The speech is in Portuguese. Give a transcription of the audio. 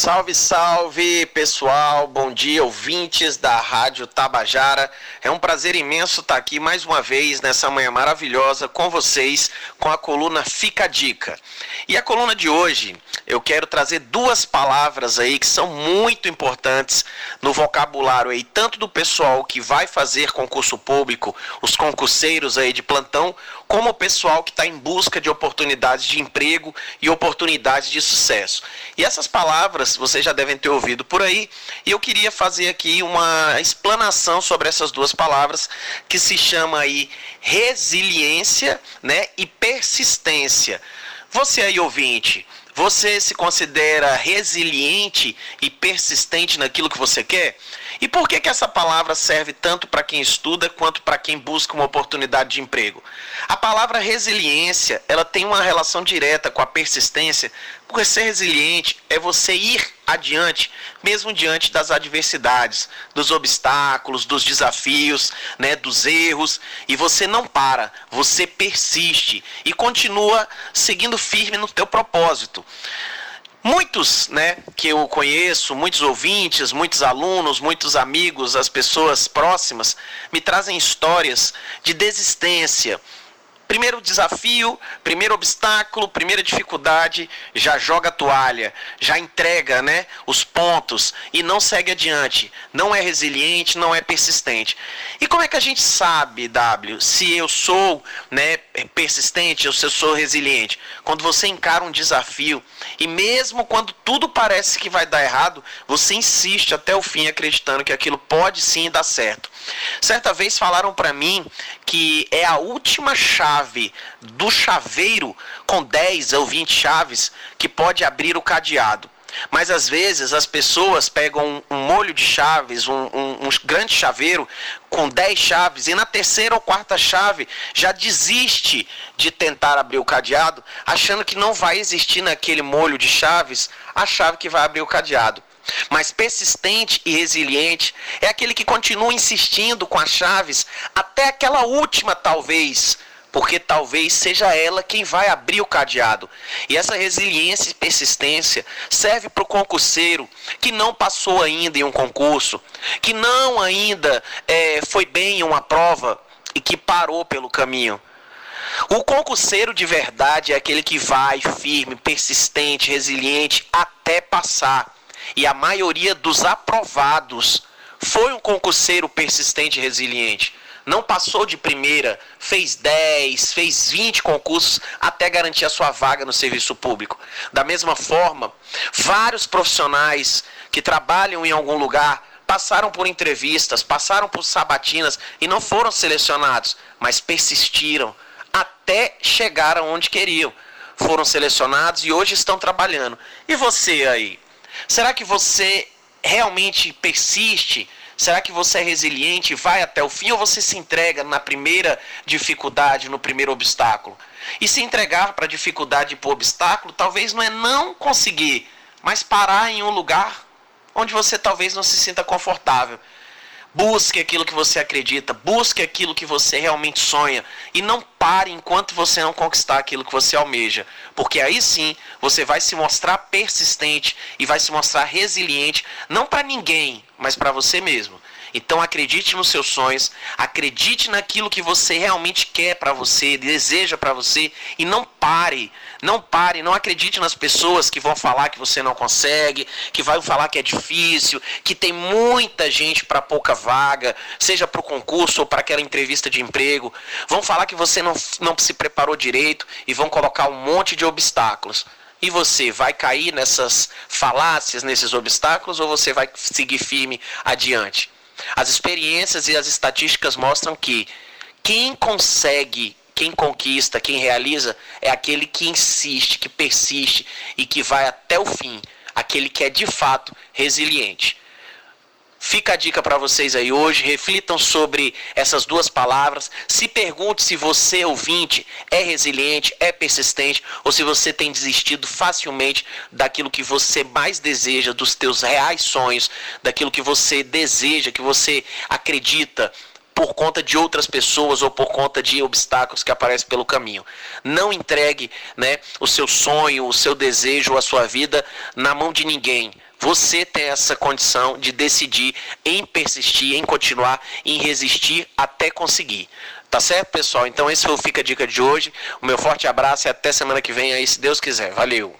Salve, salve pessoal, bom dia ouvintes da Rádio Tabajara. É um prazer imenso estar aqui mais uma vez nessa manhã maravilhosa com vocês com a coluna Fica a Dica. E a coluna de hoje eu quero trazer duas palavras aí que são muito importantes no vocabulário aí, tanto do pessoal que vai fazer concurso público, os concurseiros aí de plantão, como o pessoal que está em busca de oportunidades de emprego e oportunidades de sucesso. E essas palavras vocês já devem ter ouvido por aí, e eu queria fazer aqui uma explanação sobre essas duas palavras que se chama aí resiliência, né, e persistência. Você aí ouvinte, você se considera resiliente e persistente naquilo que você quer? E por que, que essa palavra serve tanto para quem estuda quanto para quem busca uma oportunidade de emprego? A palavra resiliência, ela tem uma relação direta com a persistência, porque ser resiliente é você ir adiante, mesmo diante das adversidades, dos obstáculos, dos desafios, né, dos erros, e você não para, você persiste e continua seguindo firme no teu propósito. Muitos, né, que eu conheço, muitos ouvintes, muitos alunos, muitos amigos, as pessoas próximas, me trazem histórias de desistência, Primeiro desafio, primeiro obstáculo, primeira dificuldade, já joga a toalha, já entrega né, os pontos e não segue adiante. Não é resiliente, não é persistente. E como é que a gente sabe, W, se eu sou né, persistente ou se eu sou resiliente? Quando você encara um desafio e mesmo quando tudo parece que vai dar errado, você insiste até o fim acreditando que aquilo pode sim dar certo. Certa vez falaram para mim que é a última chave do chaveiro com 10 ou 20 chaves que pode abrir o cadeado. Mas às vezes as pessoas pegam um, molho de chaves, um, um, um, grande chaveiro com 10 chaves, e na terceira ou quarta chave já desiste de tentar abrir o cadeado, achando que não vai existir naquele molho de chaves a chave que vai abrir o cadeado. Mas persistente e resiliente é aquele que continua insistindo com as chaves até aquela última, talvez, porque talvez seja ela quem vai abrir o cadeado. E essa resiliência e persistência serve para o concurseiro que não passou ainda em um concurso, que não ainda é, foi bem em uma prova e que parou pelo caminho. O concurseiro de verdade é aquele que vai firme, persistente, resiliente até passar. E a maioria dos aprovados foi um concurseiro persistente e resiliente. Não passou de primeira, fez 10, fez 20 concursos até garantir a sua vaga no serviço público. Da mesma forma, vários profissionais que trabalham em algum lugar passaram por entrevistas, passaram por sabatinas e não foram selecionados, mas persistiram até chegar aonde queriam. Foram selecionados e hoje estão trabalhando. E você aí? Será que você realmente persiste? Será que você é resiliente, vai até o fim ou você se entrega na primeira dificuldade, no primeiro obstáculo? E se entregar para a dificuldade e para o obstáculo, talvez não é não conseguir, mas parar em um lugar onde você talvez não se sinta confortável. Busque aquilo que você acredita, busque aquilo que você realmente sonha e não pare enquanto você não conquistar aquilo que você almeja, porque aí sim você vai se mostrar persistente e vai se mostrar resiliente, não para ninguém, mas para você mesmo. Então acredite nos seus sonhos, acredite naquilo que você realmente quer para você, deseja para você e não pare, não pare, não acredite nas pessoas que vão falar que você não consegue, que vão falar que é difícil, que tem muita gente para pouca vaga, seja para o concurso ou para aquela entrevista de emprego. Vão falar que você não, não se preparou direito e vão colocar um monte de obstáculos. E você vai cair nessas falácias, nesses obstáculos, ou você vai seguir firme adiante? As experiências e as estatísticas mostram que quem consegue, quem conquista, quem realiza é aquele que insiste, que persiste e que vai até o fim, aquele que é de fato resiliente. Fica a dica para vocês aí hoje, reflitam sobre essas duas palavras, se pergunte se você, ouvinte, é resiliente, é persistente, ou se você tem desistido facilmente daquilo que você mais deseja, dos teus reais sonhos, daquilo que você deseja, que você acredita por conta de outras pessoas ou por conta de obstáculos que aparecem pelo caminho. Não entregue né, o seu sonho, o seu desejo, a sua vida na mão de ninguém Você tem essa condição de decidir em persistir, em continuar, em resistir até conseguir. Tá certo, pessoal? Então esse foi o Fica a Dica de hoje. O meu forte abraço e até semana que vem aí, se Deus quiser. Valeu!